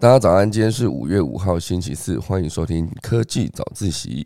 大家早安，今天是五月五号，星期四，欢迎收听科技早自习。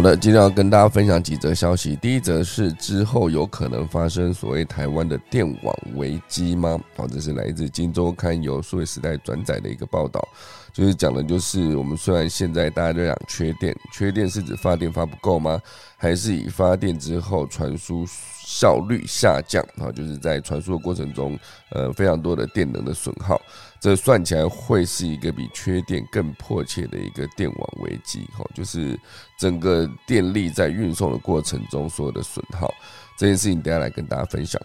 好的，今天要跟大家分享几则消息。第一则是之后有可能发生所谓台湾的电网危机吗？好，这是来自《金周刊》由数位时代转载的一个报道，就是讲的就是我们虽然现在大家都讲缺电，缺电是指发电发不够吗？还是以发电之后传输效率下降啊？就是在传输的过程中，呃，非常多的电能的损耗。这算起来会是一个比缺电更迫切的一个电网危机，哈，就是整个电力在运送的过程中所有的损耗，这件事情等下来跟大家分享。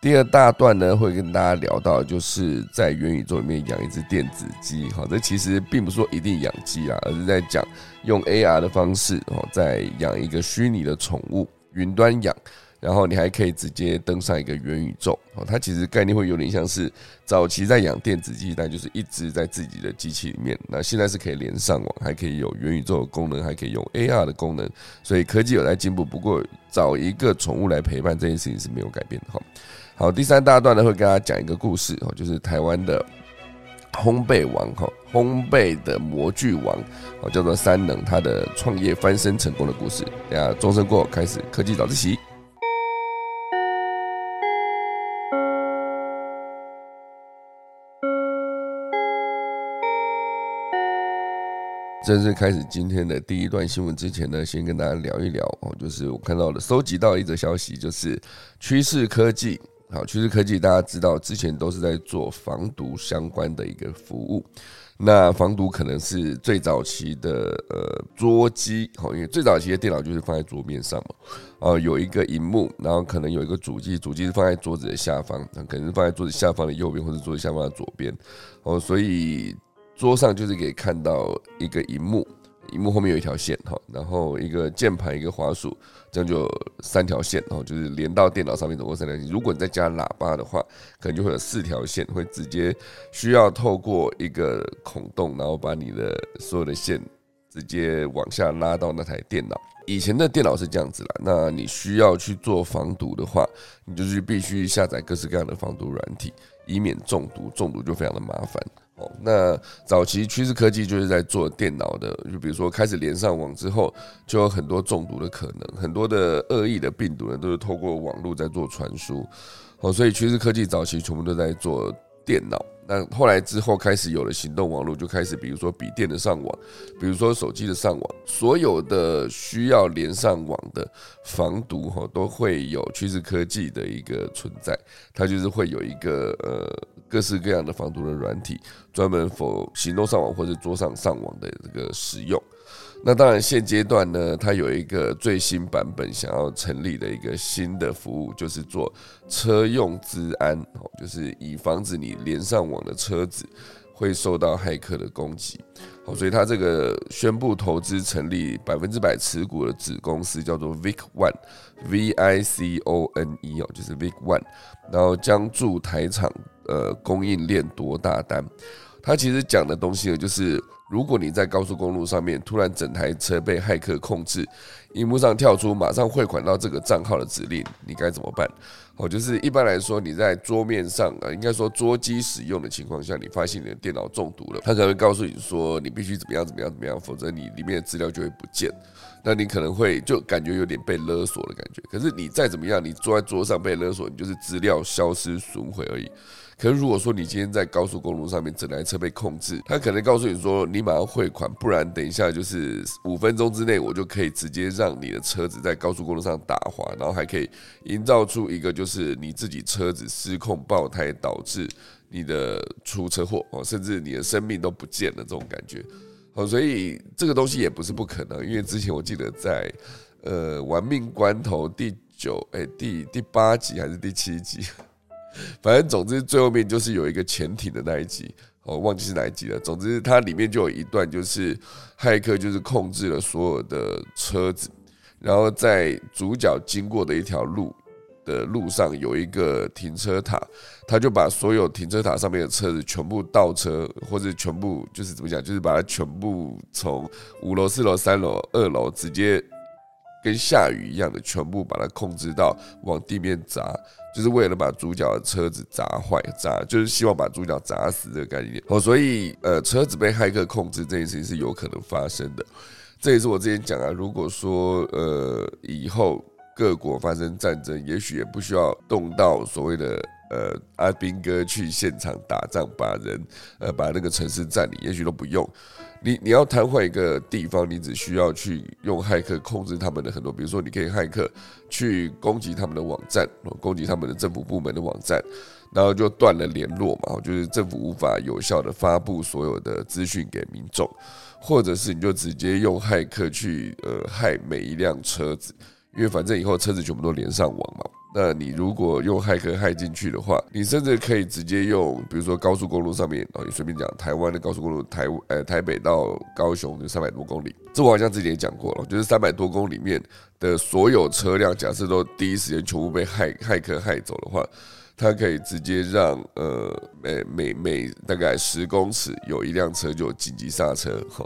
第二大段呢，会跟大家聊到，就是在元宇宙里面养一只电子鸡，哈，这其实并不是说一定养鸡啊，而是在讲用 AR 的方式，哦，在养一个虚拟的宠物，云端养。然后你还可以直接登上一个元宇宙哦，它其实概念会有点像是早期在养电子鸡，但就是一直在自己的机器里面。那现在是可以连上网，还可以有元宇宙的功能，还可以用 AR 的功能，所以科技有在进步。不过找一个宠物来陪伴这件事情是没有改变的哈。好，第三大段呢会跟大家讲一个故事哦，就是台湾的烘焙王哈，烘焙的模具王哦，叫做三能，他的创业翻身成功的故事。等下钟声过开始，科技早自习。正式开始今天的第一段新闻之前呢，先跟大家聊一聊哦，就是我看到的收集到一则消息，就是趋势科技。好，趋势科技大家知道，之前都是在做防毒相关的一个服务。那防毒可能是最早期的呃桌机，好，因为最早期的电脑就是放在桌面上嘛，哦，有一个荧幕，然后可能有一个主机，主机是放在桌子的下方，那可能是放在桌子下方的右边，或者桌子下方的左边，哦，所以。桌上就是可以看到一个荧幕，荧幕后面有一条线哈，然后一个键盘，一个滑鼠，这样就三条线哦，就是连到电脑上面总共三条线。如果你再加喇叭的话，可能就会有四条线，会直接需要透过一个孔洞，然后把你的所有的线直接往下拉到那台电脑。以前的电脑是这样子啦，那你需要去做防毒的话，你就是必须下载各式各样的防毒软体，以免中毒，中毒就非常的麻烦。哦，那早期趋势科技就是在做电脑的，就比如说开始连上网之后，就有很多中毒的可能，很多的恶意的病毒呢，都是透过网络在做传输。哦，所以趋势科技早期全部都在做电脑。那后来之后开始有了行动网络，就开始比如说笔电的上网，比如说手机的上网，所有的需要连上网的防毒哈，都会有趋势科技的一个存在，它就是会有一个呃各式各样的防毒的软体，专门否行动上网或者桌上上网的这个使用。那当然，现阶段呢，它有一个最新版本想要成立的一个新的服务，就是做车用治安，就是以防止你连上网的车子会受到骇客的攻击。好，所以他这个宣布投资成立百分之百持股的子公司叫做 Vic One，V I C O N E 哦，就是 Vic One，然后将助台厂呃供应链多大单。他其实讲的东西呢，就是。如果你在高速公路上面突然整台车被骇客控制，荧幕上跳出马上汇款到这个账号的指令，你该怎么办？哦，就是一般来说你在桌面上啊，应该说桌机使用的情况下，你发现你的电脑中毒了，他可能会告诉你说你必须怎么样怎么样怎么样，否则你里面的资料就会不见。那你可能会就感觉有点被勒索的感觉。可是你再怎么样，你坐在桌上被勒索，你就是资料消失损毁而已。可是如果说你今天在高速公路上面整台车被控制，他可能告诉你说你马上汇款，不然等一下就是五分钟之内我就可以直接让你的车子在高速公路上打滑，然后还可以营造出一个就是你自己车子失控爆胎导致你的出车祸哦，甚至你的生命都不见了这种感觉。哦，所以这个东西也不是不可能，因为之前我记得在呃玩命关头第九哎第第八集还是第七集。反正总之最后面就是有一个潜艇的那一集，我忘记是哪一集了。总之它里面就有一段，就是骇客就是控制了所有的车子，然后在主角经过的一条路的路上有一个停车塔，他就把所有停车塔上面的车子全部倒车，或者全部就是怎么讲，就是把它全部从五楼、四楼、三楼、二楼直接跟下雨一样的全部把它控制到往地面砸。就是为了把主角的车子砸坏，砸就是希望把主角砸死这个概念。哦，所以呃，车子被骇客控制这件事情是有可能发生的。这也是我之前讲啊，如果说呃以后各国发生战争，也许也不需要动到所谓的呃阿兵哥去现场打仗，把人呃把那个城市占领，也许都不用。你你要瘫痪一个地方，你只需要去用骇客控制他们的很多，比如说你可以骇客去攻击他们的网站，攻击他们的政府部门的网站，然后就断了联络嘛，就是政府无法有效的发布所有的资讯给民众，或者是你就直接用骇客去呃害每一辆车子，因为反正以后车子全部都连上网嘛。那你如果用骇客害进去的话，你甚至可以直接用，比如说高速公路上面，哦，你随便讲，台湾的高速公路，台呃台北到高雄就三百多公里，这我好像之前也讲过了，就是三百多公里里面的所有车辆，假设都第一时间全部被骇骇客害走的话，它可以直接让呃每每每大概十公尺有一辆车就紧急刹车，哈。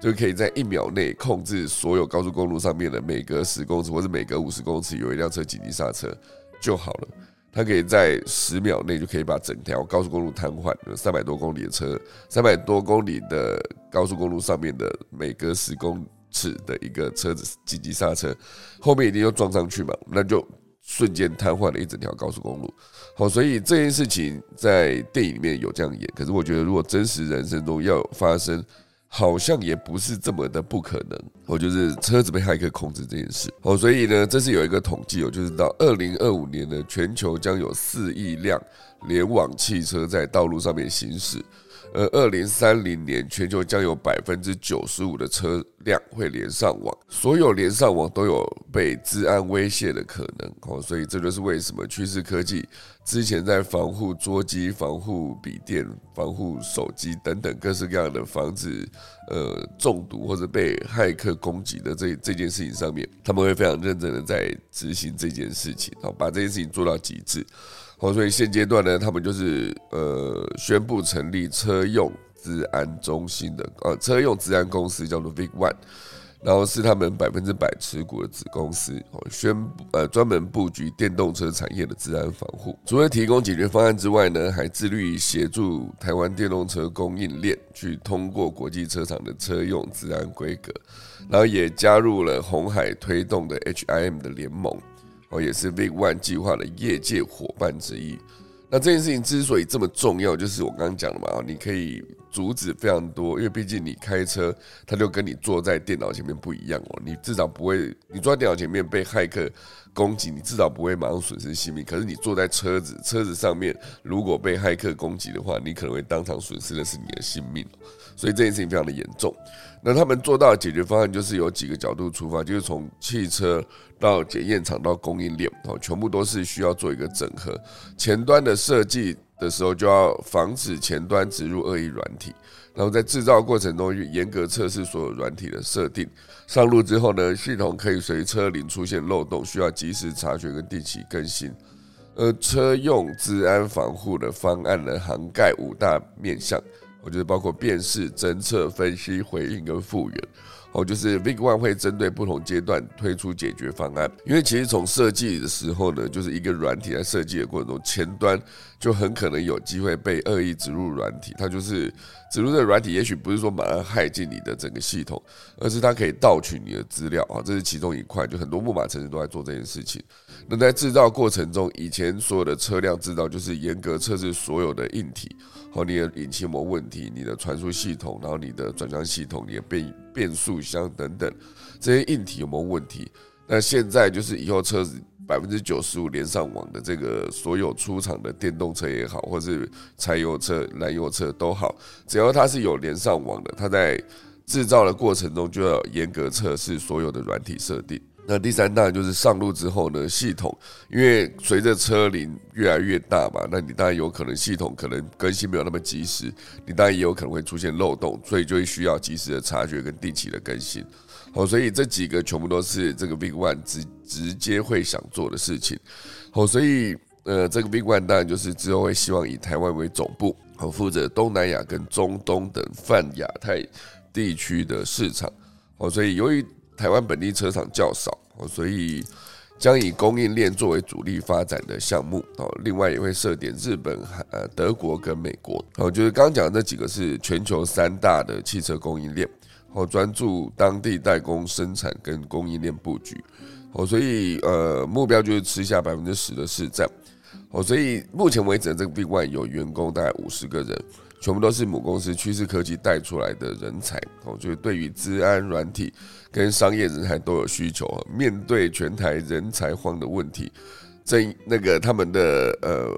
就可以在一秒内控制所有高速公路上面的每隔十公尺或者每隔五十公尺有一辆车紧急刹车就好了。它可以在十秒内就可以把整条高速公路瘫痪。三百多公里的车，三百多公里的高速公路上面的每隔十公尺的一个车子紧急刹车，后面一定要撞上去嘛，那就瞬间瘫痪了一整条高速公路。好，所以这件事情在电影里面有这样演，可是我觉得如果真实人生中要发生。好像也不是这么的不可能，哦，就是车子被骇客控制这件事，哦，所以呢，这是有一个统计哦，就是到二零二五年呢，全球将有四亿辆联网汽车在道路上面行驶。而二零三零年，全球将有百分之九十五的车辆会连上网，所有连上网都有被治安威胁的可能哦，所以这就是为什么趋势科技之前在防护桌机、防护笔电、防护手机等等各式各样的防止呃中毒或者被骇客攻击的这这件事情上面，他们会非常认真的在执行这件事情，好把这件事情做到极致。好，所以现阶段呢，他们就是呃宣布成立车用治安中心的呃车用治安公司，叫做 Vic One，然后是他们百分之百持股的子公司，哦宣布呃专门布局电动车产业的治安防护。除了提供解决方案之外呢，还致力于协助台湾电动车供应链去通过国际车厂的车用治安规格，然后也加入了红海推动的 HIM 的联盟。哦，也是 Big One 计划的业界伙伴之一。那这件事情之所以这么重要，就是我刚刚讲的嘛，你可以阻止非常多，因为毕竟你开车，它就跟你坐在电脑前面不一样哦。你至少不会，你坐在电脑前面被骇客攻击，你至少不会马上损失性命。可是你坐在车子，车子上面如果被骇客攻击的话，你可能会当场损失的是你的性命。所以这件事情非常的严重。那他们做到的解决方案就是有几个角度出发，就是从汽车到检验厂到供应链，哦，全部都是需要做一个整合。前端的设计的时候就要防止前端植入恶意软体，然后在制造过程中严格测试所有软体的设定。上路之后呢，系统可以随车龄出现漏洞，需要及时查询跟定期更新。而车用治安防护的方案呢，涵盖五大面向。我觉得包括辨识、侦测、分析、回应跟复原，哦，就是 Vic One 会针对不同阶段推出解决方案。因为其实从设计的时候呢，就是一个软体在设计的过程中，前端就很可能有机会被恶意植入软体。它就是植入的软体，也许不是说马上害进你的整个系统，而是它可以盗取你的资料啊，这是其中一块。就很多木马城市都在做这件事情。那在制造过程中，以前所有的车辆制造就是严格测试所有的硬体。和你的引擎有没有问题？你的传输系统，然后你的转向系统，你的变变速箱等等，这些硬体有没有问题？那现在就是以后车子百分之九十五连上网的这个所有出厂的电动车也好，或是柴油车、燃油车都好，只要它是有连上网的，它在制造的过程中就要严格测试所有的软体设定。那第三大就是上路之后呢，系统因为随着车龄越来越大嘛，那你当然有可能系统可能更新没有那么及时，你当然也有可能会出现漏洞，所以就会需要及时的察觉跟定期的更新。哦，所以这几个全部都是这个 Big One 直直接会想做的事情。哦，所以呃，这个 Big One 当然就是之后会希望以台湾为总部，哦，负责东南亚跟中东等泛亚太地区的市场。哦，所以由于台湾本地车厂较少，哦，所以将以供应链作为主力发展的项目。哦，另外也会设点日本、呃德国跟美国。哦，就是刚刚讲的那几个是全球三大的汽车供应链。哦，专注当地代工生产跟供应链布局，哦，所以呃目标就是吃下百分之十的市占，哦，所以目前为止这个 Big One 有员工大概五十个人，全部都是母公司趋势科技带出来的人才，哦，就是对于治安、软体跟商业人才都有需求。面对全台人才荒的问题，这那个他们的呃。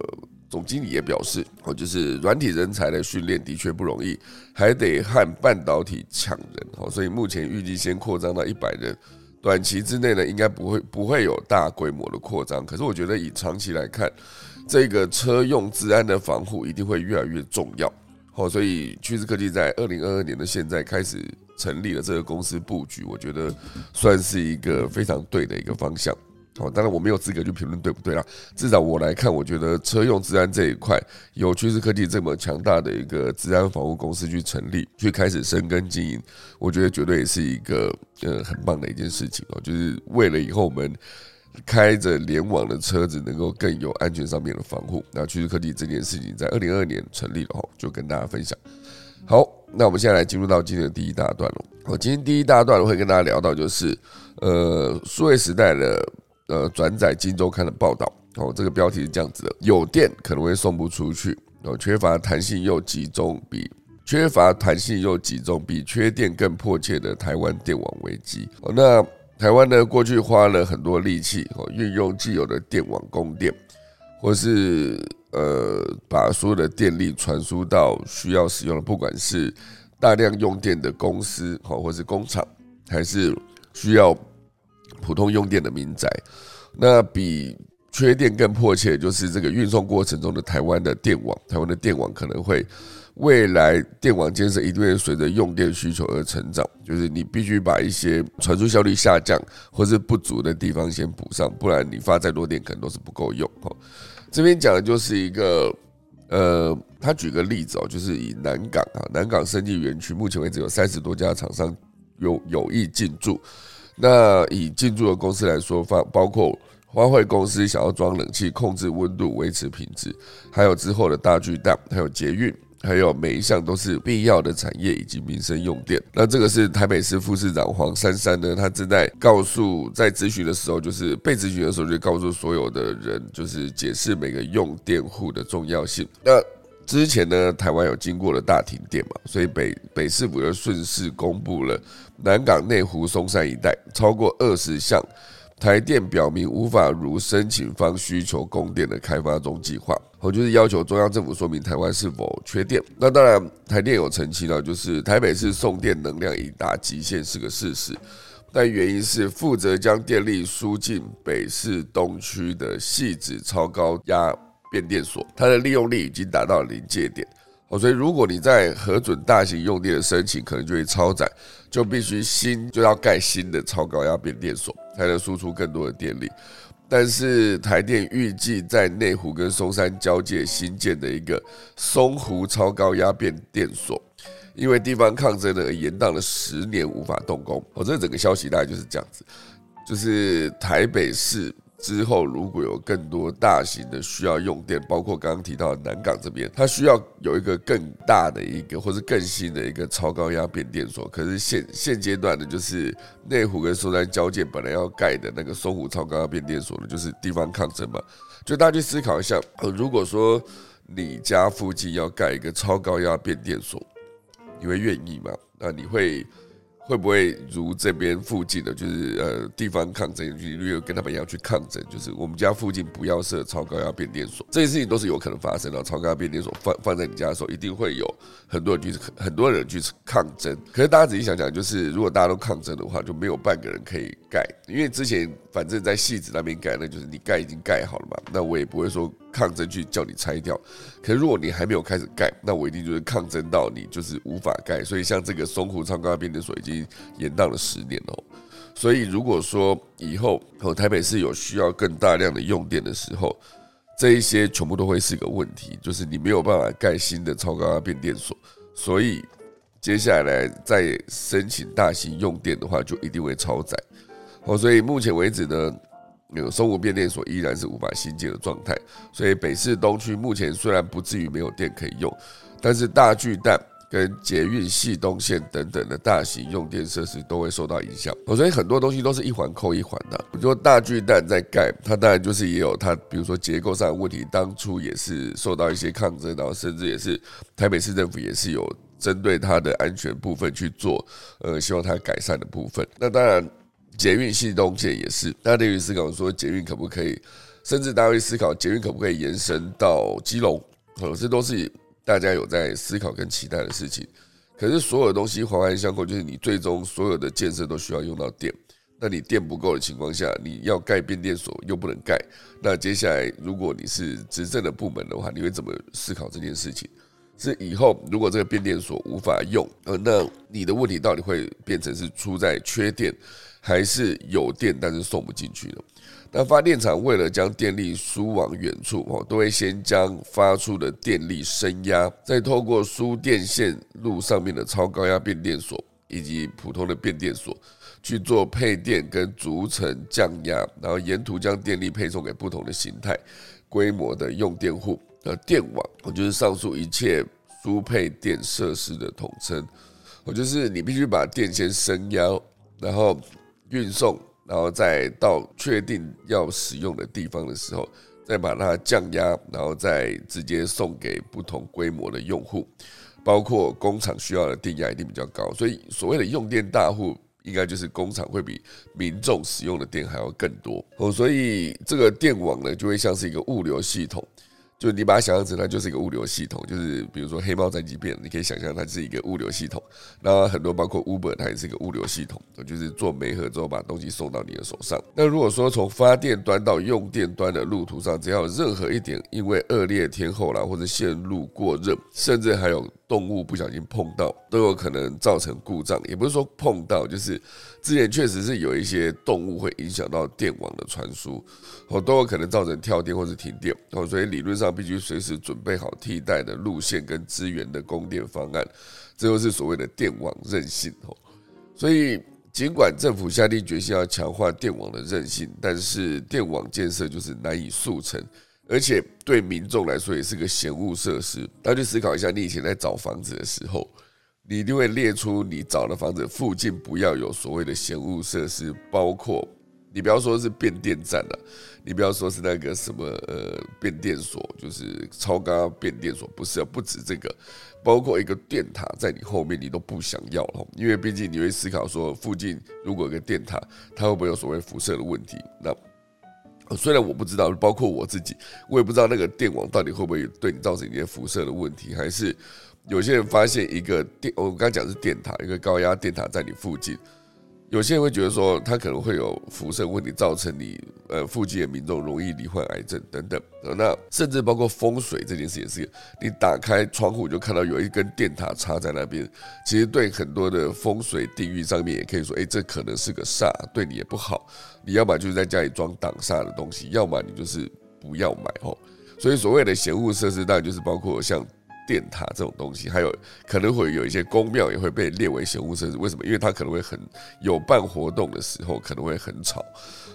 总经理也表示，哦，就是软体人才的训练的确不容易，还得和半导体抢人，哦，所以目前预计先扩张到一百人，短期之内呢，应该不会不会有大规模的扩张。可是我觉得以长期来看，这个车用治安的防护一定会越来越重要，哦，所以趋势科技在二零二二年的现在开始成立了这个公司布局，我觉得算是一个非常对的一个方向。哦，当然我没有资格去评论对不对啦。至少我来看，我觉得车用治安这一块，有趋势科技这么强大的一个治安防护公司去成立，去开始深耕经营，我觉得绝对也是一个呃很棒的一件事情哦。就是为了以后我们开着联网的车子能够更有安全上面的防护。那趋势科技这件事情在二零二二年成立了哈，就跟大家分享。好，那我们现在来进入到今天的第一大段了。我今天第一大段会跟大家聊到就是呃数位时代的。呃，转载《金周刊》的报道哦，这个标题是这样子的：有电可能会送不出去哦，缺乏弹性又集中，比缺乏弹性又集中，比缺电更迫切的台湾电网危机哦。那台湾呢，过去花了很多力气哦，运用既有的电网供电，或是呃，把所有的电力传输到需要使用的，不管是大量用电的公司哦，或是工厂，还是需要。普通用电的民宅，那比缺电更迫切，就是这个运送过程中的台湾的电网。台湾的电网可能会未来电网建设一定会随着用电需求而成长，就是你必须把一些传输效率下降或是不足的地方先补上，不然你发再多电可能都是不够用。哈，这边讲的就是一个，呃，他举个例子哦，就是以南港啊，南港生技园区，目前为止有三十多家厂商有有意进驻。那以进驻的公司来说，包包括花卉公司想要装冷气控制温度维持品质，还有之后的大巨蛋，还有捷运，还有每一项都是必要的产业以及民生用电。那这个是台北市副市长黄珊珊呢，他正在告诉在咨询的时候，就是被咨询的时候就告诉所有的人，就是解释每个用电户的重要性。那之前呢，台湾有经过了大停电嘛，所以北北市府又顺势公布了南港内湖松山一带超过二十项台电表明无法如申请方需求供电的开发中计划，我就是要求中央政府说明台湾是否缺电。那当然，台电有澄清了，就是台北市送电能量已达极限是个事实，但原因是负责将电力输进北市东区的细致超高压。变电所，它的利用率已经达到临界点哦，所以如果你在核准大型用电的申请，可能就会超载，就必须新就要盖新的超高压变电所，才能输出更多的电力。但是台电预计在内湖跟松山交界新建的一个松湖超高压变电所，因为地方抗争呢，延宕了十年无法动工。哦，这整个消息大概就是这样子，就是台北市。之后，如果有更多大型的需要用电，包括刚刚提到的南港这边，它需要有一个更大的一个或者更新的一个超高压变电所。可是现现阶段的，就是内湖跟松山交界本来要盖的那个松湖超高压变电所呢，就是地方抗争嘛。就大家去思考一下，如果说你家附近要盖一个超高压变电所，你会愿意吗？那你会？会不会如这边附近的，就是呃地方抗争，如果跟他们一样去抗争，就是我们家附近不要设超高压变电所，这些事情都是有可能发生的。超高压变电所放放在你家的时候，一定会有很多人去很多人去抗争。可是大家仔细想想，就是如果大家都抗争的话，就没有半个人可以盖，因为之前反正在戏子那边盖，那就是你盖已经盖好了嘛，那我也不会说。抗争去叫你拆掉。可是如果你还没有开始盖，那我一定就是抗争到你就是无法盖。所以像这个松湖超高压变电所已经延宕了十年了。所以如果说以后哦台北市有需要更大量的用电的时候，这一些全部都会是个问题，就是你没有办法盖新的超高压变电所，所以接下来再申请大型用电的话，就一定会超载。哦，所以目前为止呢，那个松湖变电所依然是无法新建的状态，所以北市东区目前虽然不至于没有电可以用，但是大巨蛋。跟捷运系东线等等的大型用电设施都会受到影响，所以很多东西都是一环扣一环的。比如说大巨蛋在盖，它当然就是也有它，比如说结构上的问题，当初也是受到一些抗争，然后甚至也是台北市政府也是有针对它的安全部分去做，呃，希望它改善的部分。那当然，捷运系东线也是，大家对于思考说捷运可不可以，甚至大家会思考捷运可不可以延伸到基隆，呃，这都是。大家有在思考跟期待的事情，可是所有东西环环相扣，就是你最终所有的建设都需要用到电。那你电不够的情况下，你要盖变电所又不能盖。那接下来如果你是执政的部门的话，你会怎么思考这件事情？是以后如果这个变电所无法用，呃，那你的问题到底会变成是出在缺电，还是有电但是送不进去的？那发电厂为了将电力输往远处，哦，都会先将发出的电力升压，再透过输电线路上面的超高压变电所以及普通的变电所去做配电跟逐层降压，然后沿途将电力配送给不同的形态、规模的用电户。呃，电网，我就是上述一切输配电设施的统称。我就是你必须把电先升压，然后运送。然后再到确定要使用的地方的时候，再把它降压，然后再直接送给不同规模的用户，包括工厂需要的电压一定比较高，所以所谓的用电大户，应该就是工厂会比民众使用的电还要更多哦，所以这个电网呢，就会像是一个物流系统。就你把它想象成它就是一个物流系统，就是比如说黑猫战机片，你可以想象它是一个物流系统。那很多包括 Uber，它也是一个物流系统，就是做媒合之后把东西送到你的手上。那如果说从发电端到用电端的路途上，只要有任何一点因为恶劣天候啦，或者线路过热，甚至还有。动物不小心碰到都有可能造成故障，也不是说碰到，就是之前确实是有一些动物会影响到电网的传输，哦，都有可能造成跳电或是停电，哦，所以理论上必须随时准备好替代的路线跟资源的供电方案，这就是所谓的电网韧性哦。所以尽管政府下定决心要强化电网的韧性，但是电网建设就是难以速成。而且对民众来说也是个嫌物设施。大家去思考一下，你以前在找房子的时候，你一定会列出你找的房子附近不要有所谓的嫌物设施，包括你不要说是变电站了，你不要说是那个什么呃变电所，就是超高变电所，不是，不止这个，包括一个电塔在你后面，你都不想要了，因为毕竟你会思考说，附近如果有个电塔，它会不会有所谓辐射的问题？那虽然我不知道，包括我自己，我也不知道那个电网到底会不会对你造成一些辐射的问题，还是有些人发现一个电，我刚讲是电塔，一个高压电塔在你附近。有些人会觉得说，它可能会有辐射问题，造成你呃附近的民众容易罹患癌症等等。那甚至包括风水这件事也是，你打开窗户就看到有一根电塔插在那边，其实对很多的风水地域上面也可以说，哎，这可能是个煞，对你也不好。你要么就是在家里装挡煞的东西，要么你就是不要买哦。所以所谓的闲物设施，当然就是包括像。电塔这种东西，还有可能会有一些宫庙也会被列为闲物设施。为什么？因为它可能会很有办活动的时候，可能会很吵，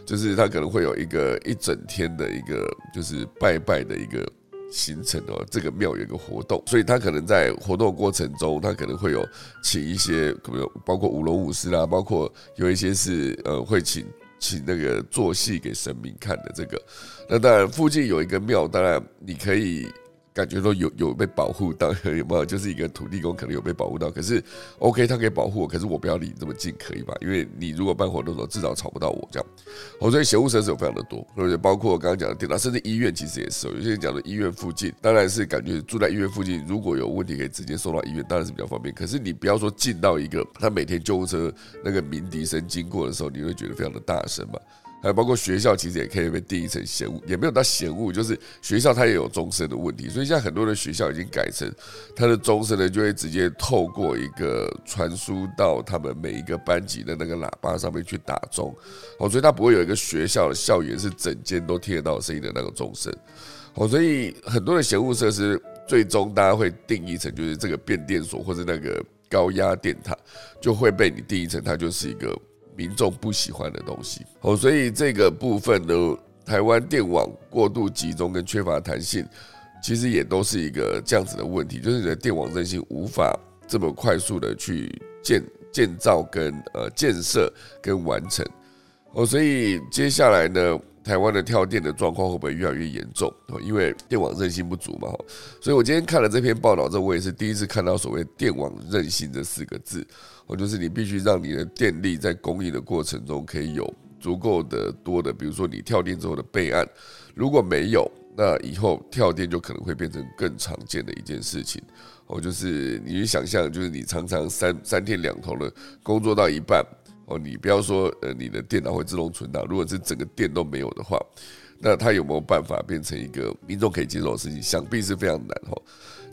就是它可能会有一个一整天的一个就是拜拜的一个行程哦。这个庙有一个活动，所以它可能在活动过程中，它可能会有请一些，可能包括舞龙舞狮啦，包括有一些是呃会请请那个做戏给神明看的这个。那当然，附近有一个庙，当然你可以。感觉都有有被保护到，有没有？就是一个土地公可能有被保护到，可是 OK，他可以保护我，可是我不要离你这么近，可以吧？因为你如果办活动的时候，至少吵不到我这样。哦，所以闲物设施有非常的多，而且包括我刚刚讲的电脑，甚至医院其实也是。有些人讲的医院附近，当然是感觉住在医院附近，如果有问题可以直接送到医院，当然是比较方便。可是你不要说进到一个他每天救护车那个鸣笛声经过的时候，你会觉得非常的大声嘛？还有包括学校，其实也可以被定义成嫌恶，也没有到嫌恶，就是学校它也有钟声的问题。所以现在很多的学校已经改成，它的钟声呢就会直接透过一个传输到他们每一个班级的那个喇叭上面去打钟。哦，所以它不会有一个学校的校园是整间都听得到声音的那个钟声。哦，所以很多的嫌恶设施，最终大家会定义成就是这个变电所或者那个高压电塔，就会被你定义成它就是一个。民众不喜欢的东西。哦，所以这个部分呢，台湾电网过度集中跟缺乏弹性，其实也都是一个这样子的问题，就是你的电网韧性无法这么快速的去建建造跟呃建设跟完成。哦，所以接下来呢，台湾的跳电的状况会不会越来越严重？因为电网韧性不足嘛，所以我今天看了这篇报道之后，我也是第一次看到所谓电网韧性这四个字。哦就是你必须让你的电力在供应的过程中可以有足够的多的，比如说你跳电之后的备案，如果没有，那以后跳电就可能会变成更常见的一件事情。哦，就是你去想象，就是你常常三三天两头的工作到一半，哦，你不要说呃你的电脑会自动存档，如果是整个电都没有的话，那它有没有办法变成一个民众可以接受的事情？想必是非常难哈。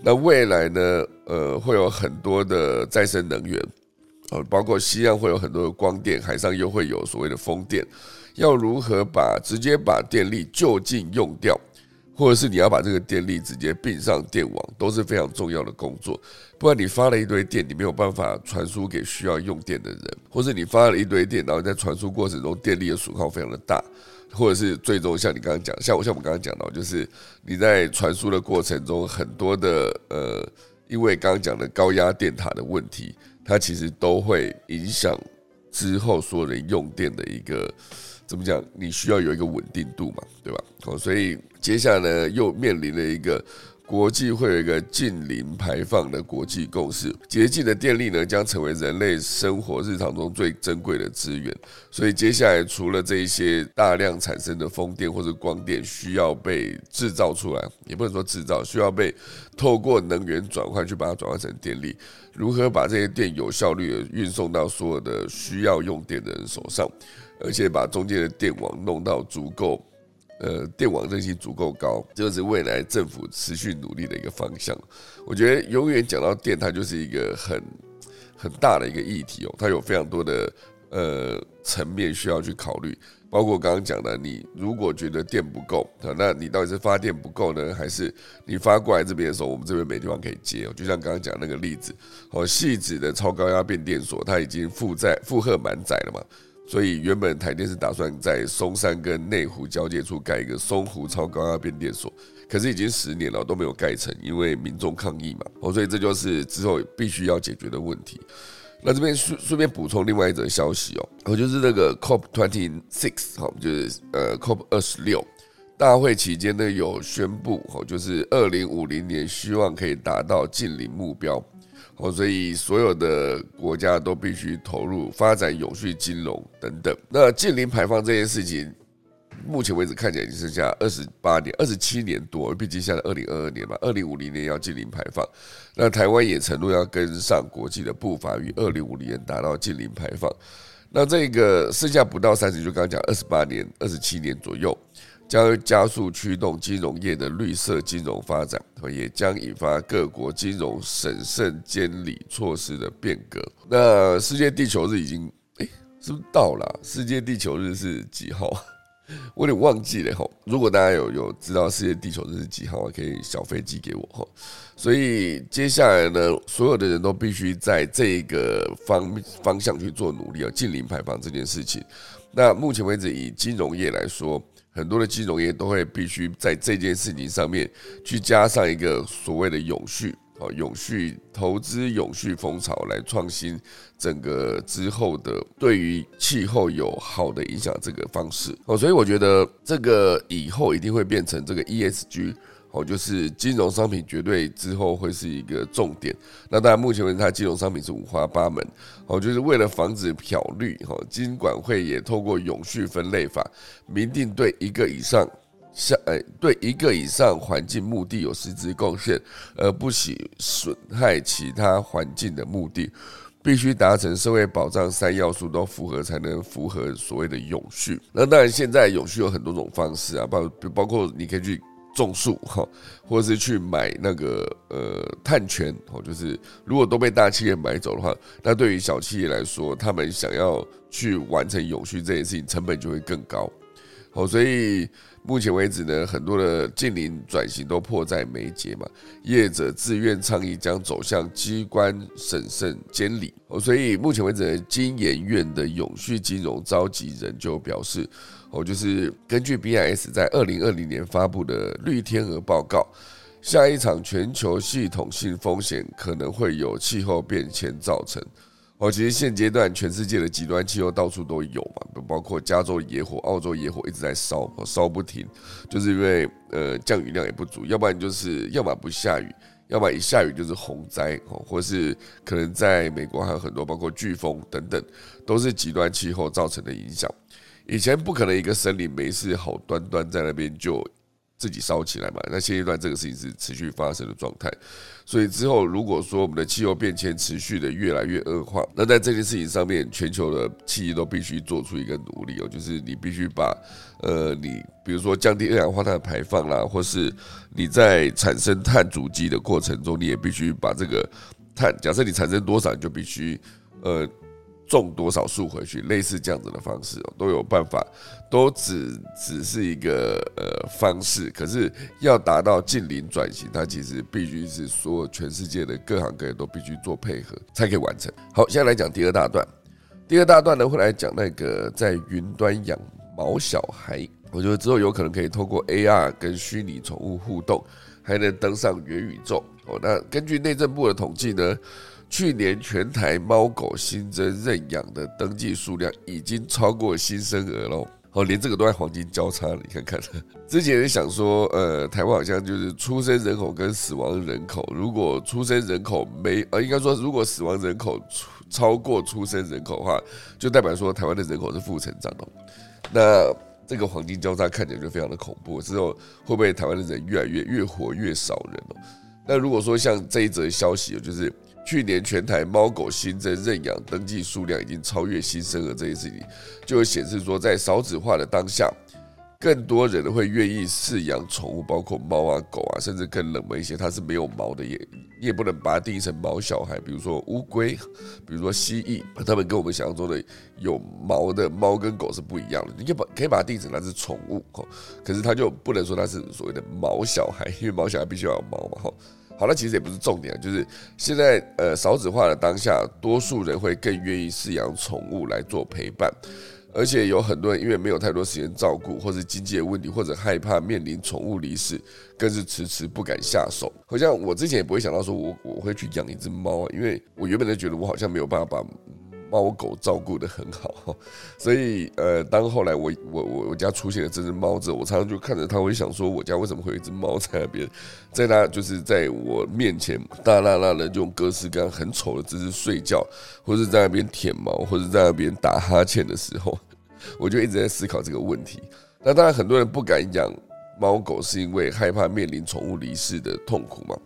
那未来呢？呃，会有很多的再生能源。呃，包括西岸会有很多的光电，海上又会有所谓的风电，要如何把直接把电力就近用掉，或者是你要把这个电力直接并上电网，都是非常重要的工作。不然你发了一堆电，你没有办法传输给需要用电的人，或者你发了一堆电，然后在传输过程中电力的损耗非常的大，或者是最终像你刚刚讲，像我像我们刚刚讲到，就是你在传输的过程中很多的呃，因为刚刚讲的高压电塔的问题。它其实都会影响之后所有人用电的一个怎么讲？你需要有一个稳定度嘛，对吧？好，所以接下来呢，又面临了一个。国际会有一个近零排放的国际共识，洁净的电力呢将成为人类生活日常中最珍贵的资源。所以接下来除了这一些大量产生的风电或者光电需要被制造出来，也不能说制造，需要被透过能源转换去把它转换成电力。如何把这些电有效率的运送到所有的需要用电的人手上，而且把中间的电网弄到足够。呃，电网韧性足够高，这就是未来政府持续努力的一个方向。我觉得永远讲到电，它就是一个很很大的一个议题哦，它有非常多的呃层面需要去考虑，包括刚刚讲的，你如果觉得电不够啊，那你到底是发电不够呢，还是你发过来这边的时候，我们这边没地方可以接哦？就像刚刚讲那个例子，哦，细致的超高压变电所，它已经负载负荷满载了嘛。所以原本台电是打算在松山跟内湖交界处盖一个松湖超高压变电所，可是已经十年了都没有盖成，因为民众抗议嘛。哦，所以这就是之后必须要解决的问题。那这边顺顺便补充另外一则消息哦，我就是那个 COP twenty six 哈，就是呃 COP 二十六大会期间呢有宣布哦，就是二零五零年希望可以达到近零目标。哦，所以所有的国家都必须投入发展永续金融等等。那近零排放这件事情，目前为止看起来已经剩下二十八年、二十七年多，毕竟现在二零二二年嘛，二零五零年要近零排放。那台湾也承诺要跟上国际的步伐，于二零五零年达到近零排放。那这个剩下不到三十，就刚刚讲二十八年、二十七年左右。将加速驱动金融业的绿色金融发展，也将引发各国金融审慎监理措施的变革。那世界地球日已经诶，是不是到了？世界地球日是几号？我有点忘记了哈。如果大家有有知道世界地球日是几号，可以小飞机给我哈。所以接下来呢，所有的人都必须在这个方方向去做努力啊，近零排放这件事情。那目前为止，以金融业来说，很多的金融业都会必须在这件事情上面去加上一个所谓的永续哦，永续投资、永续风潮来创新整个之后的对于气候有好的影响这个方式哦，所以我觉得这个以后一定会变成这个 ESG。哦，就是金融商品绝对之后会是一个重点。那当然，目前为止它金融商品是五花八门。哦，就是为了防止漂绿，哈，金管会也透过永续分类法，明定对一个以上，像呃，对一个以上环境目的有实质贡献，而不喜损害其他环境的目的。必须达成社会保障三要素都符合，才能符合所谓的永续。那当然，现在永续有很多种方式啊，包包括你可以去种树哈，或者是去买那个呃碳权哦，就是如果都被大企业买走的话，那对于小企业来说，他们想要去完成永续这件事情，成本就会更高。哦，所以。目前为止呢，很多的近邻转型都迫在眉睫嘛，业者自愿倡议将走向机关审慎监理哦，所以目前为止呢，金研院的永续金融召集人就表示哦，就是根据 BIS 在二零二零年发布的绿天鹅报告，下一场全球系统性风险可能会有气候变迁造成。哦，其实现阶段全世界的极端气候到处都有嘛，包括加州野火、澳洲野火一直在烧，烧不停，就是因为呃降雨量也不足，要不然就是要么不下雨，要么一下雨就是洪灾，哦，或是可能在美国还有很多包括飓风等等，都是极端气候造成的影响。以前不可能一个森林没事好端端在那边就。自己烧起来嘛？那现阶段这个事情是持续发生的状态，所以之后如果说我们的气候变迁持续的越来越恶化，那在这件事情上面，全球的企业都必须做出一个努力哦，就是你必须把呃，你比如说降低二氧化碳排放啦，或是你在产生碳足迹的过程中，你也必须把这个碳，假设你产生多少，你就必须呃。种多少树回去，类似这样子的方式哦，都有办法，都只只是一个呃方式。可是要达到近邻转型，它其实必须是所有全世界的各行各业都必须做配合，才可以完成。好，现在来讲第二大段。第二大段呢，会来讲那个在云端养毛小孩。我觉得之后有可能可以通过 AR 跟虚拟宠物互动，还能登上元宇宙哦。那根据内政部的统计呢？去年全台猫狗新增认养的登记数量已经超过新生儿喽！哦，连这个都在黄金交叉了，你看看。之前想说，呃，台湾好像就是出生人口跟死亡人口，如果出生人口没，呃，应该说如果死亡人口超过出生人口的话，就代表说台湾的人口是负成长哦。那这个黄金交叉看起来就非常的恐怖，之后会不会台湾的人越来越越活越少人哦？那如果说像这一则消息，就是。去年全台猫狗新增认养登记数量已经超越新生儿这件事情，就会显示说，在少子化的当下，更多人会愿意饲养宠物，包括猫啊、狗啊，甚至更冷门一些，它是没有毛的，也你也不能把它定义成毛小孩。比如说乌龟，比如说蜥蜴，它们跟我们想象中的有毛的猫跟狗是不一样的。你可以把可以把它定义成它是宠物，可是它就不能说它是所谓的毛小孩，因为毛小孩必须要有毛嘛，哈。好了，其实也不是重点，就是现在呃少子化的当下，多数人会更愿意饲养宠物来做陪伴，而且有很多人因为没有太多时间照顾，或是经济的问题，或者害怕面临宠物离世，更是迟迟不敢下手。好像我之前也不会想到说我我会去养一只猫，因为我原本就觉得我好像没有办法把。猫狗照顾的很好，所以呃，当后来我我我我家出现了这只猫之后，我常常就看着它，我就想说，我家为什么会有一只猫在那边，在它就是在我面前大啦啦的用各式各样很丑的姿势睡觉，或者在那边舔毛，或者在那边打哈欠的时候，我就一直在思考这个问题。那当然，很多人不敢养猫狗，是因为害怕面临宠物离世的痛苦嘛。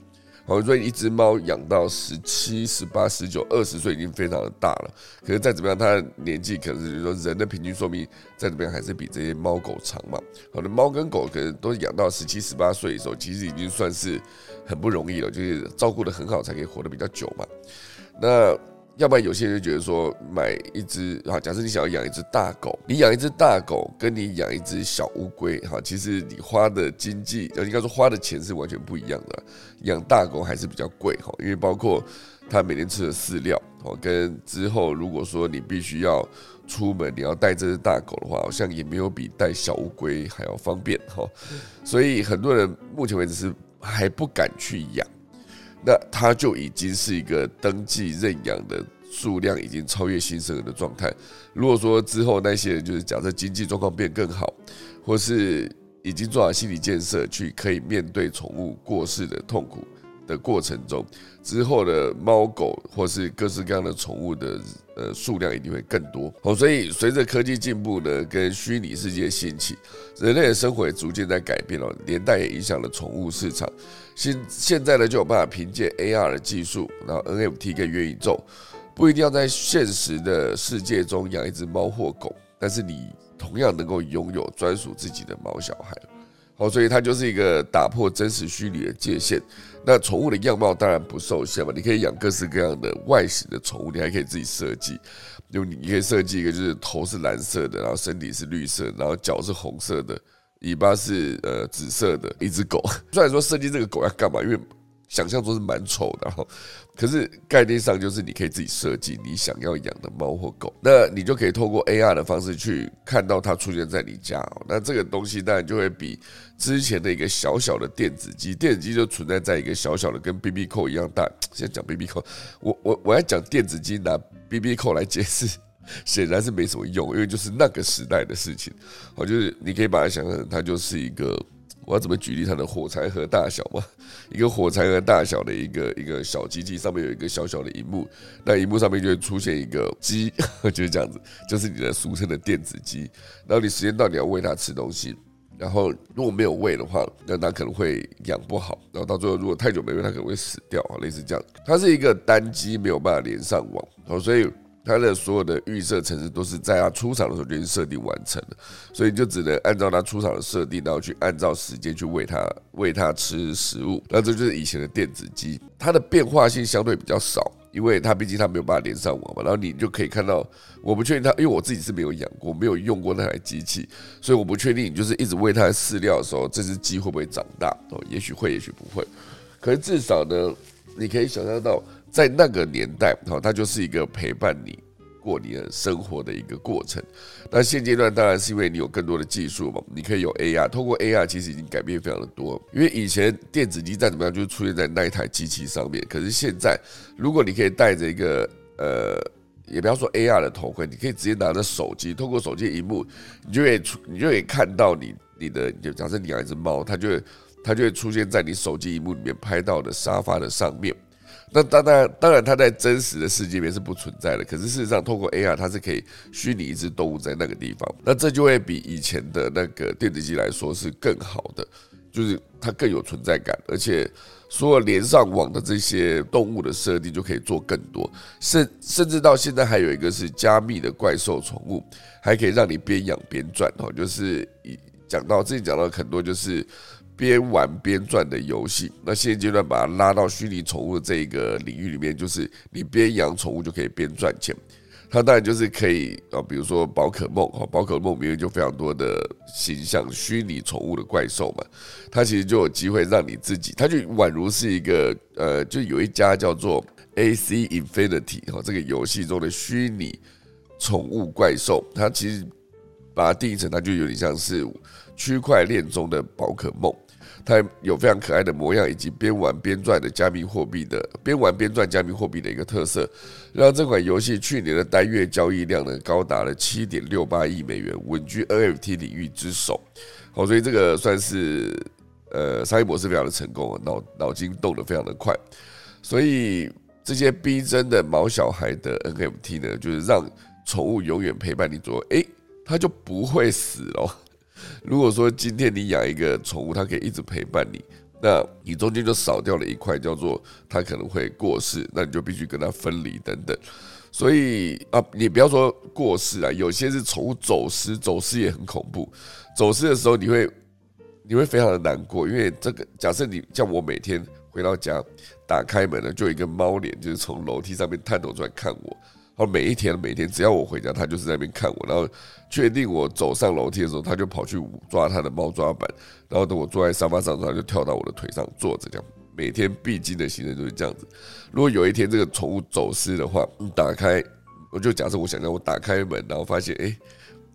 好，所以一只猫养到十七、十八、十九、二十岁已经非常的大了。可是再怎么样，它的年纪可能是说人的平均寿命再怎么样还是比这些猫狗长嘛。好的，猫跟狗可能都养到十七、十八岁的时候，其实已经算是很不容易了，就是照顾的很好才可以活得比较久嘛。那。要不然有些人觉得说，买一只哈，假设你想要养一只大狗，你养一只大狗，跟你养一只小乌龟哈，其实你花的经济，应该说花的钱是完全不一样的。养大狗还是比较贵哈，因为包括它每天吃的饲料哦，跟之后如果说你必须要出门，你要带这只大狗的话，好像也没有比带小乌龟还要方便哈。所以很多人目前为止是还不敢去养。那它就已经是一个登记认养的数量已经超越新生儿的状态。如果说之后那些人就是假设经济状况变更好，或是已经做好心理建设，去可以面对宠物过世的痛苦。的过程中，之后的猫狗或是各式各样的宠物的呃数量一定会更多哦。所以随着科技进步呢，跟虚拟世界兴起，人类的生活也逐渐在改变了，连带也影响了宠物市场。现现在呢，就有办法凭借 AR 的技术，然后 NFT 跟元宇宙，不一定要在现实的世界中养一只猫或狗，但是你同样能够拥有专属自己的猫小孩。好，所以它就是一个打破真实虚拟的界限。那宠物的样貌当然不受限嘛，你可以养各式各样的外形的宠物，你还可以自己设计。就你可以设计一个，就是头是蓝色的，然后身体是绿色，然后脚是红色的，尾巴是呃紫色的一只狗。虽然说设计这个狗要干嘛，因为想象中是蛮丑的，哈。可是概念上就是你可以自己设计你想要养的猫或狗，那你就可以透过 AR 的方式去看到它出现在你家哦。那这个东西当然就会比之前的一个小小的电子机，电子机就存在在一个小小的跟 BB 扣一样大。现在讲 BB 扣，我我我要讲电子机拿 BB 扣来解释，显然是没什么用，因为就是那个时代的事情。好，就是你可以把它想象成，它就是一个。我要怎么举例它的火柴盒大小嘛？一个火柴盒大小的一个一个小机器，上面有一个小小的荧幕，那荧幕上面就会出现一个鸡，就是这样子，就是你的俗称的电子鸡。然后你时间到，你要喂它吃东西，然后如果没有喂的话，那它可能会养不好，然后到最后如果太久没喂，它可能会死掉啊，类似这样。它是一个单机，没有办法连上网，所以。它的所有的预设程式都是在它出厂的时候就已经设定完成了，所以就只能按照它出厂的设定，然后去按照时间去喂它喂它吃食物。那这就是以前的电子鸡，它的变化性相对比较少，因为它毕竟它没有办法连上网嘛。然后你就可以看到，我不确定它，因为我自己是没有养过，没有用过那台机器，所以我不确定，就是一直喂它的饲料的时候，这只鸡会不会长大？哦，也许会，也许不会。可是至少呢，你可以想象到。在那个年代，好，它就是一个陪伴你过你的生活的一个过程。那现阶段当然是因为你有更多的技术嘛，你可以有 AR，通过 AR 其实已经改变非常的多。因为以前电子机再怎么样，就是出现在那一台机器上面。可是现在，如果你可以带着一个呃，也不要说 AR 的头盔，你可以直接拿着手机，通过手机荧幕，你就会出，你就可以看到你你的，就假设你养一只猫，它就会它就会出现在你手机荧幕里面拍到的沙发的上面。那当然，当然，它在真实的世界里面是不存在的。可是事实上，透过 AR，它是可以虚拟一只动物在那个地方。那这就会比以前的那个电子机来说是更好的，就是它更有存在感，而且所有连上网的这些动物的设定就可以做更多。甚甚至到现在还有一个是加密的怪兽宠物，还可以让你边养边赚哦。就是讲到之前讲到很多就是。边玩边赚的游戏，那现阶段把它拉到虚拟宠物的这一个领域里面，就是你边养宠物就可以边赚钱。它当然就是可以啊，比如说宝可梦哈，宝可梦里面就非常多的形象虚拟宠物的怪兽嘛，它其实就有机会让你自己，它就宛如是一个呃，就有一家叫做 AC Infinity 哈，这个游戏中的虚拟宠物怪兽，它其实把它定义成它就有点像是区块链中的宝可梦。它有非常可爱的模样，以及边玩边赚的加密货币的边玩边赚加密货币的一个特色，让这款游戏去年的单月交易量呢高达了七点六八亿美元，稳居 NFT 领域之首。好，所以这个算是呃商业模式非常的成功，脑脑筋动得非常的快。所以这些逼真的毛小孩的 NFT 呢，就是让宠物永远陪伴你左右，诶，它就不会死哦。如果说今天你养一个宠物，它可以一直陪伴你，那你中间就少掉了一块，叫做它可能会过世，那你就必须跟它分离等等。所以啊，你不要说过世啊，有些是宠物走失，走失也很恐怖。走失的时候，你会你会非常的难过，因为这个假设你像我每天回到家，打开门呢，就有一个猫脸，就是从楼梯上面探头出来看我。好，每一天，每天，只要我回家，它就是在那边看我。然后确定我走上楼梯的时候，它就跑去抓它的猫抓板。然后等我坐在沙发上，它就跳到我的腿上坐着。这样每天必经的行程就是这样子。如果有一天这个宠物走失的话，你打开，我就假设我想让我打开门，然后发现哎，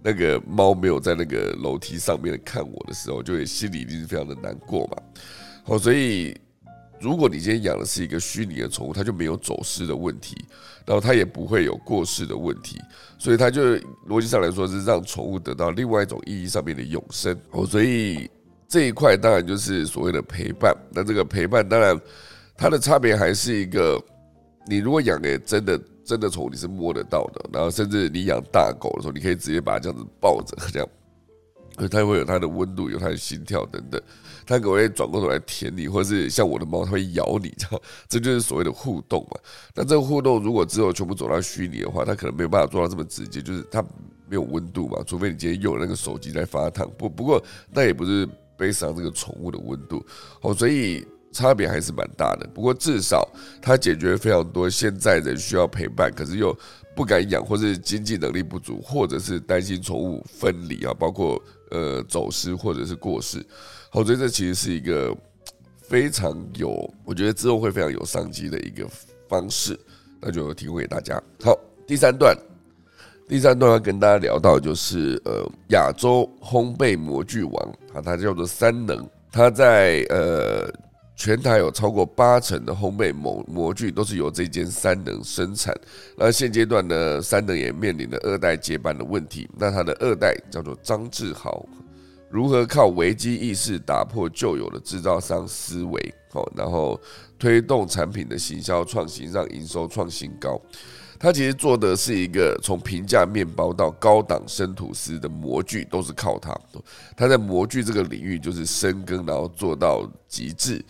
那个猫没有在那个楼梯上面看我的时候，就会心里一定是非常的难过嘛。好，所以。如果你今天养的是一个虚拟的宠物，它就没有走失的问题，然后它也不会有过世的问题，所以它就逻辑上来说是让宠物得到另外一种意义上面的永生哦。所以这一块当然就是所谓的陪伴。那这个陪伴当然它的差别还是一个，你如果养的真的真的宠物，你是摸得到的，然后甚至你养大狗的时候，你可以直接把它这样子抱着这样。它会有它的温度，有它的心跳等等。它可能会转过头来舔你，或是像我的猫，它会咬你，这 样这就是所谓的互动嘛。那这个互动如果之后全部走到虚拟的话，它可能没有办法做到这么直接，就是它没有温度嘛。除非你今天用那个手机在发烫，不不过那也不是背上这个宠物的温度哦，所以差别还是蛮大的。不过至少它解决非常多现在人需要陪伴，可是又不敢养，或是经济能力不足，或者是担心宠物分离啊，包括呃走失或者是过世。好，所以这其实是一个非常有，我觉得之后会非常有商机的一个方式，那就提供给大家。好，第三段，第三段要跟大家聊到就是呃亚洲烘焙模具王啊，它叫做三能，它在呃全台有超过八成的烘焙模模具都是由这间三能生产。那现阶段呢，三能也面临了二代接班的问题，那它的二代叫做张志豪。如何靠危机意识打破旧有的制造商思维，哦，然后推动产品的行销创新，让营收创新高。他其实做的是一个从平价面包到高档生吐司的模具，都是靠他。他在模具这个领域就是深耕，然后做到极致，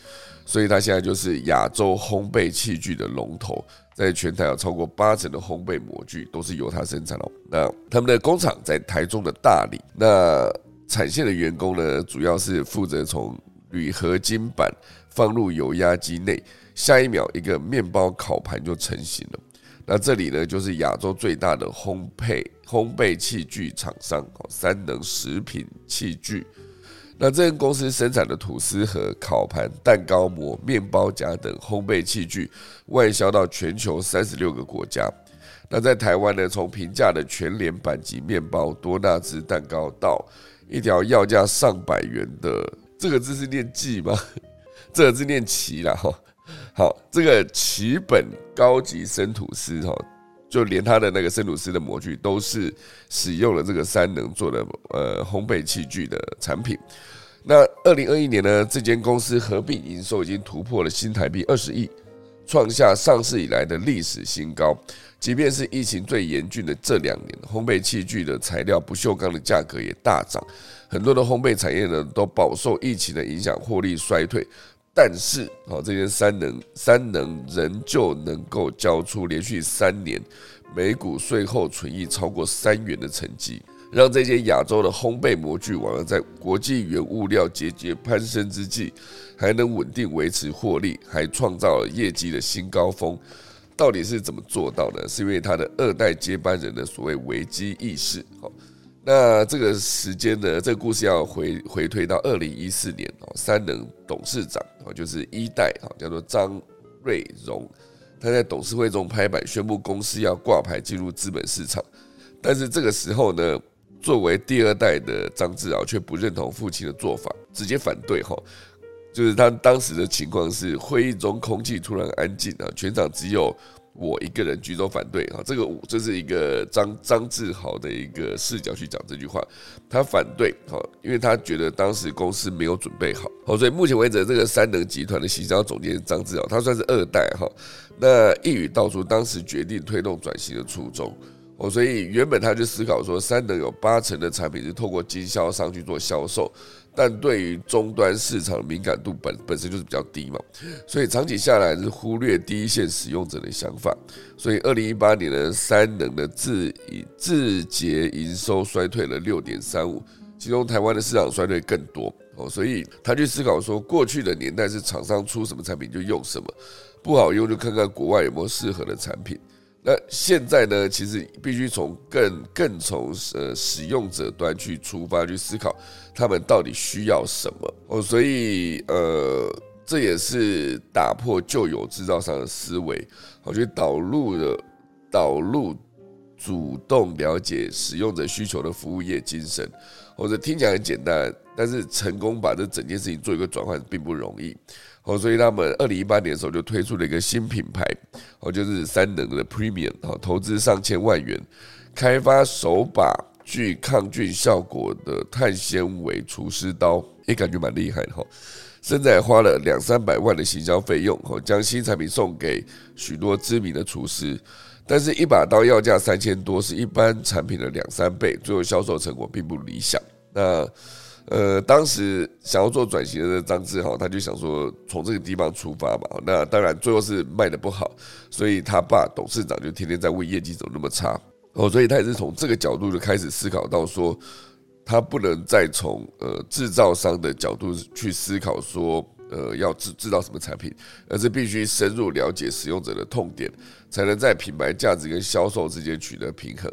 所以他现在就是亚洲烘焙器具的龙头，在全台有超过八成的烘焙模具都是由他生产的。那他们的工厂在台中的大理，那。产线的员工呢，主要是负责从铝合金板放入油压机内，下一秒一个面包烤盘就成型了。那这里呢，就是亚洲最大的烘焙烘焙器具厂商哦，三能食品器具。那这间公司生产的吐司盒、烤盘、蛋糕模、面包夹等烘焙器具，外销到全球三十六个国家。那在台湾呢，从平价的全联板级面包、多纳兹蛋糕到一条要价上百元的，这个字是念“记”吗？这个字念“奇”了哈。好，这个奇本高级生吐司哈，就连它的那个生吐司的模具都是使用了这个三能做的呃烘焙器具的产品。那二零二一年呢，这间公司合并营收已经突破了新台币二十亿，创下上市以来的历史新高。即便是疫情最严峻的这两年，烘焙器具的材料不锈钢的价格也大涨，很多的烘焙产业呢都饱受疫情的影响，获利衰退。但是，好，这些三能三能仍旧能够交出连续三年每股税后存益超过三元的成绩，让这些亚洲的烘焙模具王在国际原物料节节攀升之际，还能稳定维持获利，还创造了业绩的新高峰。到底是怎么做到的？是因为他的二代接班人的所谓危机意识。好，那这个时间呢？这个故事要回回推到二零一四年哦，三能董事长哦，就是一代哈，叫做张瑞荣，他在董事会中拍板宣布公司要挂牌进入资本市场。但是这个时候呢，作为第二代的张志尧却不认同父亲的做法，直接反对哈。就是他当时的情况是，会议中空气突然安静啊，全场只有我一个人举手反对啊。这个这是一个张张志豪的一个视角去讲这句话，他反对哈，因为他觉得当时公司没有准备好。好，所以目前为止，这个三能集团的行销总监张志豪，他算是二代哈。那一语道出当时决定推动转型的初衷。哦，所以原本他就思考说，三能有八成的产品是透过经销商去做销售。但对于终端市场敏感度本本身就是比较低嘛，所以长期下来是忽略第一线使用者的想法。所以二零一八年的三能的自自节营收衰退了六点三五，其中台湾的市场衰退更多哦。所以他去思考说，过去的年代是厂商出什么产品就用什么，不好用就看看国外有没有适合的产品。那现在呢？其实必须从更更从呃使用者端去出发去思考，他们到底需要什么哦。所以呃，这也是打破旧有制造商的思维，我觉得导入了导入主动了解使用者需求的服务业精神，或者听起来很简单，但是成功把这整件事情做一个转换并不容易。哦，所以他们二零一八年的时候就推出了一个新品牌，哦，就是三能的 Premium，哦，投资上千万元，开发手把具抗菌效果的碳纤维厨师刀，也感觉蛮厉害的哈。现在花了两三百万的行销费用，哦，将新产品送给许多知名的厨师，但是一把刀要价三千多，是一般产品的两三倍，最后销售成果并不理想。那呃，当时想要做转型的张志豪，他就想说从这个地方出发嘛。那当然最后是卖的不好，所以他爸董事长就天天在问业绩怎么那么差哦。所以他也是从这个角度就开始思考到说，他不能再从呃制造商的角度去思考说。呃，要制制造什么产品，而是必须深入了解使用者的痛点，才能在品牌价值跟销售之间取得平衡。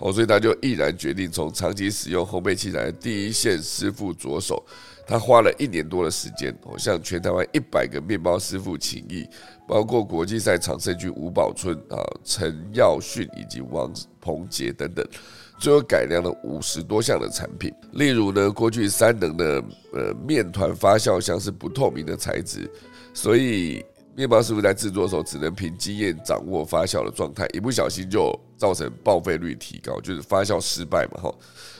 哦，所以他就毅然决定从长期使用烘焙器材的第一线师傅着手。他花了一年多的时间，哦，向全台湾一百个面包师傅请益，包括国际赛常胜军吴宝春啊、陈耀训以及王鹏杰等等。最后改良了五十多项的产品，例如呢，过去三能的呃面团发酵箱是不透明的材质，所以面包师傅在制作的时候只能凭经验掌握发酵的状态，一不小心就造成报废率提高，就是发酵失败嘛哈。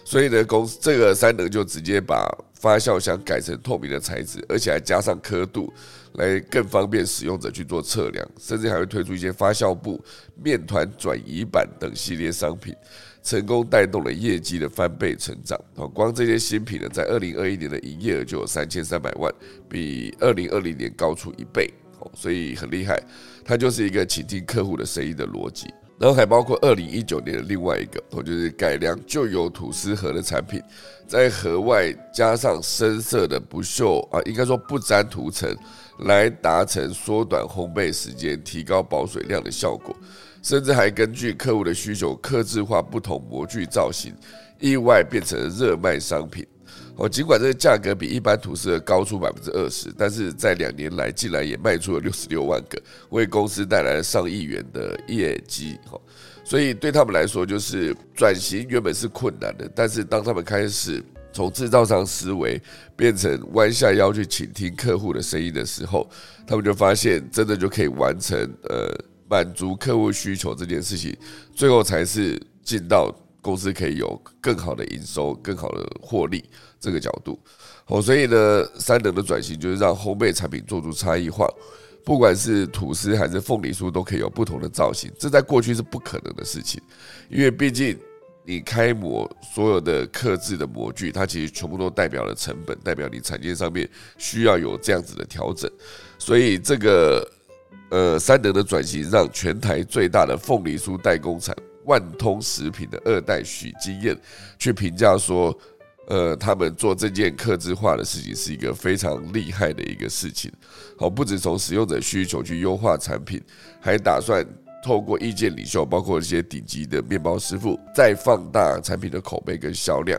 所以呢，公司这个三能就直接把发酵箱改成透明的材质，而且还加上刻度，来更方便使用者去做测量，甚至还会推出一些发酵布、面团转移板等系列商品。成功带动了业绩的翻倍成长。哦，光这些新品呢，在二零二一年的营业额就有三千三百万，比二零二零年高出一倍。哦，所以很厉害。它就是一个倾听客户的声音的逻辑。然后还包括二零一九年的另外一个，哦，就是改良旧有吐司盒的产品，在盒外加上深色的不锈啊，应该说不粘涂层，来达成缩短烘焙时间、提高保水量的效果。甚至还根据客户的需求，刻制化不同模具造型，意外变成了热卖商品。哦，尽管这个价格比一般吐司高出百分之二十，但是在两年来竟然也卖出了六十六万个，为公司带来了上亿元的业绩。哈，所以对他们来说，就是转型原本是困难的，但是当他们开始从制造商思维变成弯下腰去倾听客户的声音的时候，他们就发现真的就可以完成呃。满足客户需求这件事情，最后才是进到公司可以有更好的营收、更好的获利这个角度。哦，所以呢，三能的转型就是让烘焙产品做出差异化，不管是吐司还是凤梨酥，都可以有不同的造型。这在过去是不可能的事情，因为毕竟你开模所有的刻制的模具，它其实全部都代表了成本，代表你产线上面需要有这样子的调整，所以这个。呃，三能的转型让全台最大的凤梨酥代工厂万通食品的二代许金燕去评价说，呃，他们做这件客制化的事情是一个非常厉害的一个事情。好，不止从使用者需求去优化产品，还打算透过意见领袖，包括一些顶级的面包师傅，再放大产品的口碑跟销量。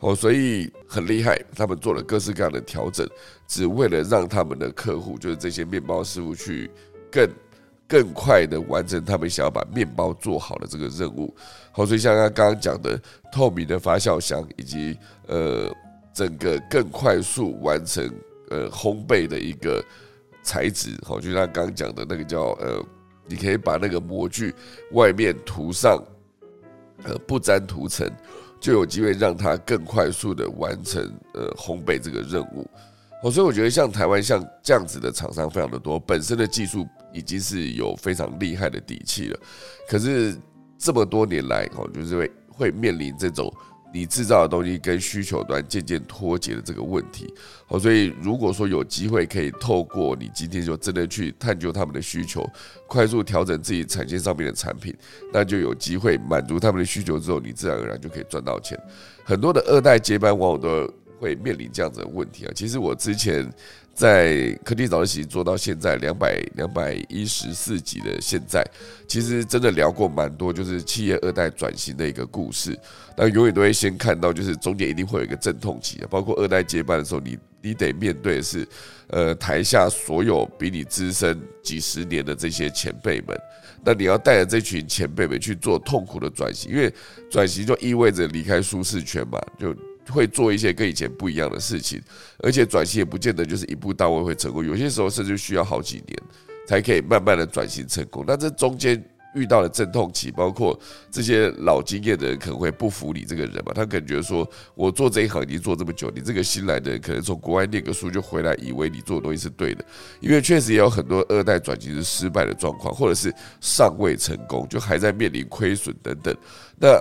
哦，所以很厉害，他们做了各式各样的调整，只为了让他们的客户，就是这些面包师傅去。更更快的完成他们想要把面包做好的这个任务，好，所以像他刚刚讲的透明的发酵箱，以及呃整个更快速完成呃烘焙的一个材质，好，就像刚刚讲的那个叫呃，你可以把那个模具外面涂上呃不粘涂层，就有机会让它更快速的完成呃烘焙这个任务。哦，所以我觉得像台湾像这样子的厂商非常的多，本身的技术已经是有非常厉害的底气了。可是这么多年来，哦，就是会会面临这种你制造的东西跟需求端渐渐脱节的这个问题。哦，所以如果说有机会可以透过你今天就真的去探究他们的需求，快速调整自己产线上面的产品，那就有机会满足他们的需求之后，你自然而然就可以赚到钱。很多的二代接班往往都。会面临这样子的问题啊！其实我之前在科技早起做到现在两百两百一十四集的现在，其实真的聊过蛮多，就是企业二代转型的一个故事。那永远都会先看到，就是中间一定会有一个阵痛期啊，包括二代接班的时候，你你得面对的是，呃，台下所有比你资深几十年的这些前辈们，那你要带着这群前辈们去做痛苦的转型，因为转型就意味着离开舒适圈嘛，就。会做一些跟以前不一样的事情，而且转型也不见得就是一步到位会成功，有些时候甚至需要好几年才可以慢慢的转型成功。那这中间遇到的阵痛期，包括这些老经验的人可能会不服你这个人嘛，他感觉得说我做这一行已经做这么久，你这个新来的人可能从国外念个书就回来，以为你做的东西是对的，因为确实也有很多二代转型是失败的状况，或者是尚未成功，就还在面临亏损等等。那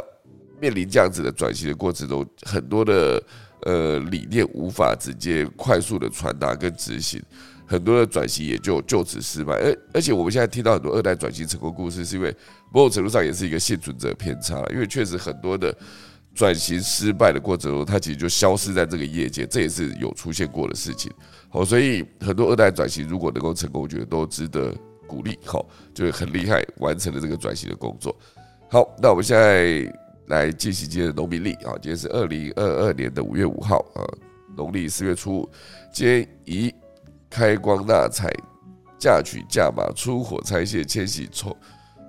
面临这样子的转型的过程中，很多的呃理念无法直接快速的传达跟执行，很多的转型也就就此失败。而而且我们现在听到很多二代转型成功故事，是因为某种程度上也是一个幸存者偏差，因为确实很多的转型失败的过程中，它其实就消失在这个业界，这也是有出现过的事情。好，所以很多二代转型如果能够成功，我觉得都值得鼓励。好，就是很厉害，完成了这个转型的工作。好，那我们现在来进行今天的农民历啊，今天是二零二二年的五月五号啊，农历四月初，今天宜开光纳财、嫁娶嫁马、出火拆卸、迁徙筹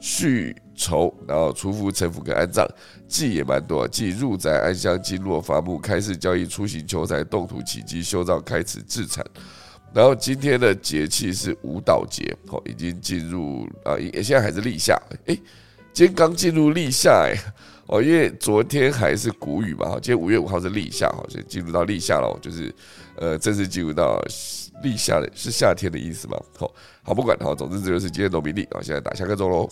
续筹，然后除福成福跟安葬，忌也蛮多，忌入宅安乡、经络伐木、开市交易、出行求财、动土起基、修造、开始自产。然后今天的节气是舞蹈节，哦，已经进入啊，现在还是立夏，诶。今天刚进入立夏哎，哦，因为昨天还是谷雨嘛，哈今天五月五号是立夏，哈，所以进入到立夏了，就是呃正式进入到立夏的，是夏天的意思嘛？好，好不管好，总之这就是今天农民历啊，现在打下个钟喽。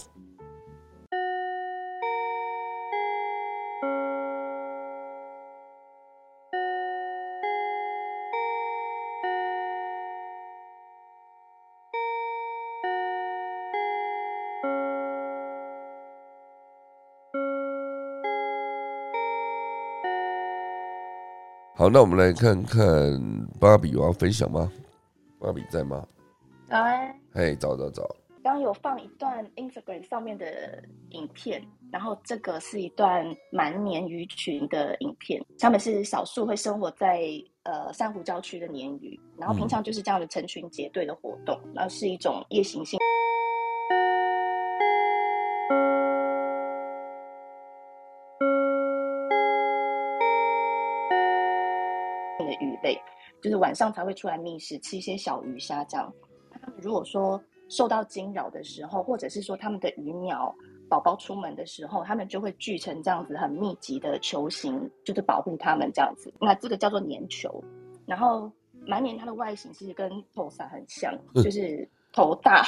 好，那我们来看看芭比有要分享吗？芭比在吗？早安。嘿，早早早。刚有放一段 Instagram 上面的影片，然后这个是一段蛮鲶鱼群的影片。他们是少数会生活在呃珊瑚礁区的鲶鱼，然后平常就是这样的成群结队的活动，然后是一种夜行性。鱼类就是晚上才会出来觅食，吃一些小鱼虾这样。他们如果说受到惊扰的时候，或者是说他们的鱼苗宝宝出门的时候，他们就会聚成这样子很密集的球形，就是保护他们这样子。那这个叫做粘球。然后满年它的外形其实跟头萨很像，就是头大，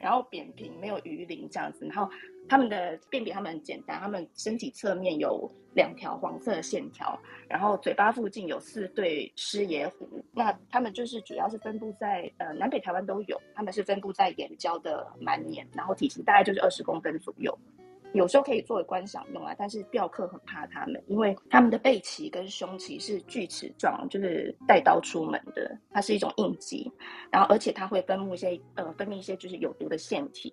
然后扁平，没有鱼鳞这样子。然后他们的辨别他们很简单，他们身体侧面有。两条黄色的线条，然后嘴巴附近有四对狮爷胡，那他们就是主要是分布在呃南北台湾都有，他们是分布在眼郊的满年，然后体型大概就是二十公分左右，有时候可以作为观赏用啊，但是钓客很怕它们，因为它们的背鳍跟胸鳍是锯齿状，就是带刀出门的，它是一种应激，然后而且它会分泌一些呃分泌一些就是有毒的腺体。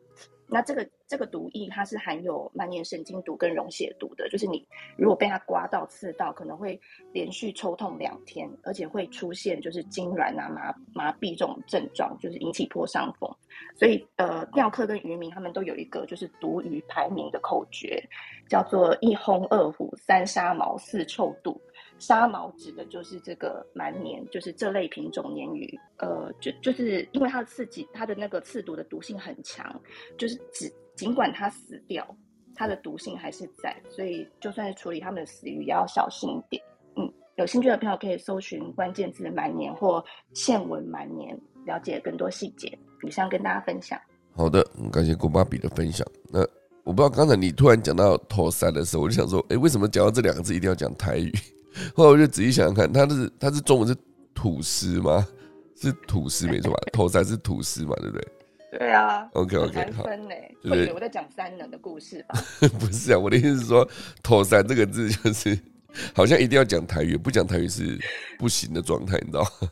那这个这个毒液它是含有蔓延神经毒跟溶血毒的，就是你如果被它刮到刺到，可能会连续抽痛两天，而且会出现就是痉挛啊、麻麻痹这种症状，就是引起破伤风。所以呃，钓客跟渔民他们都有一个就是毒鱼排名的口诀，叫做一轰二虎三杀毛四臭肚。沙毛指的就是这个蛮年，就是这类品种鲶鱼，呃，就就是因为它的刺激，它的那个刺毒的毒性很强，就是只尽管它死掉，它的毒性还是在，所以就算是处理它们的死鱼，也要小心一点。嗯，有兴趣的朋友可以搜寻关键字“蛮年”或“线纹蛮年”，了解更多细节。以上跟大家分享。好的，感谢郭芭比的分享。那我不知道刚才你突然讲到头三的时候，我就想说，哎，为什么讲到这两个字一定要讲台语？后来我就仔细想想看，他是他是中文是吐司吗？是吐司没错吧？头三是吐司嘛，对不对？对啊。OK OK 好。分嘞？对，我在讲三人的故事吧？不是啊，我的意思是说，头三这个字就是好像一定要讲台语，不讲台语是不行的状态，你知道吗？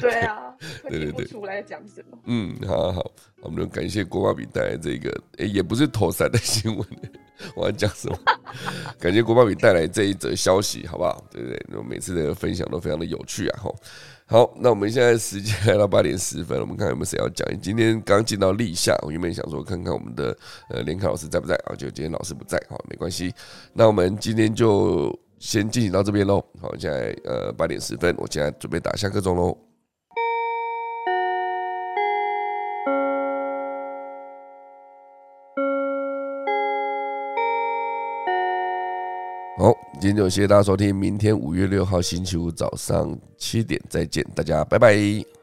对啊。对对对。出来讲什么？嗯，好好好，我们就感谢郭巴比带来这个，诶，也不是头三的新闻。我要讲什么？感谢国宝比带来这一则消息，好不好？对不对？那每次的分享都非常的有趣啊！吼，好，那我们现在时间来到八点十分，我们看有没有谁要讲。今天刚进到立夏，我原本想说看看我们的呃连凯老师在不在啊？就今天老师不在，好，没关系。那我们今天就先进行到这边喽。好，现在呃八点十分，我现在准备打下课钟喽。好，今天就谢谢大家收听，明天五月六号星期五早上七点再见，大家拜拜。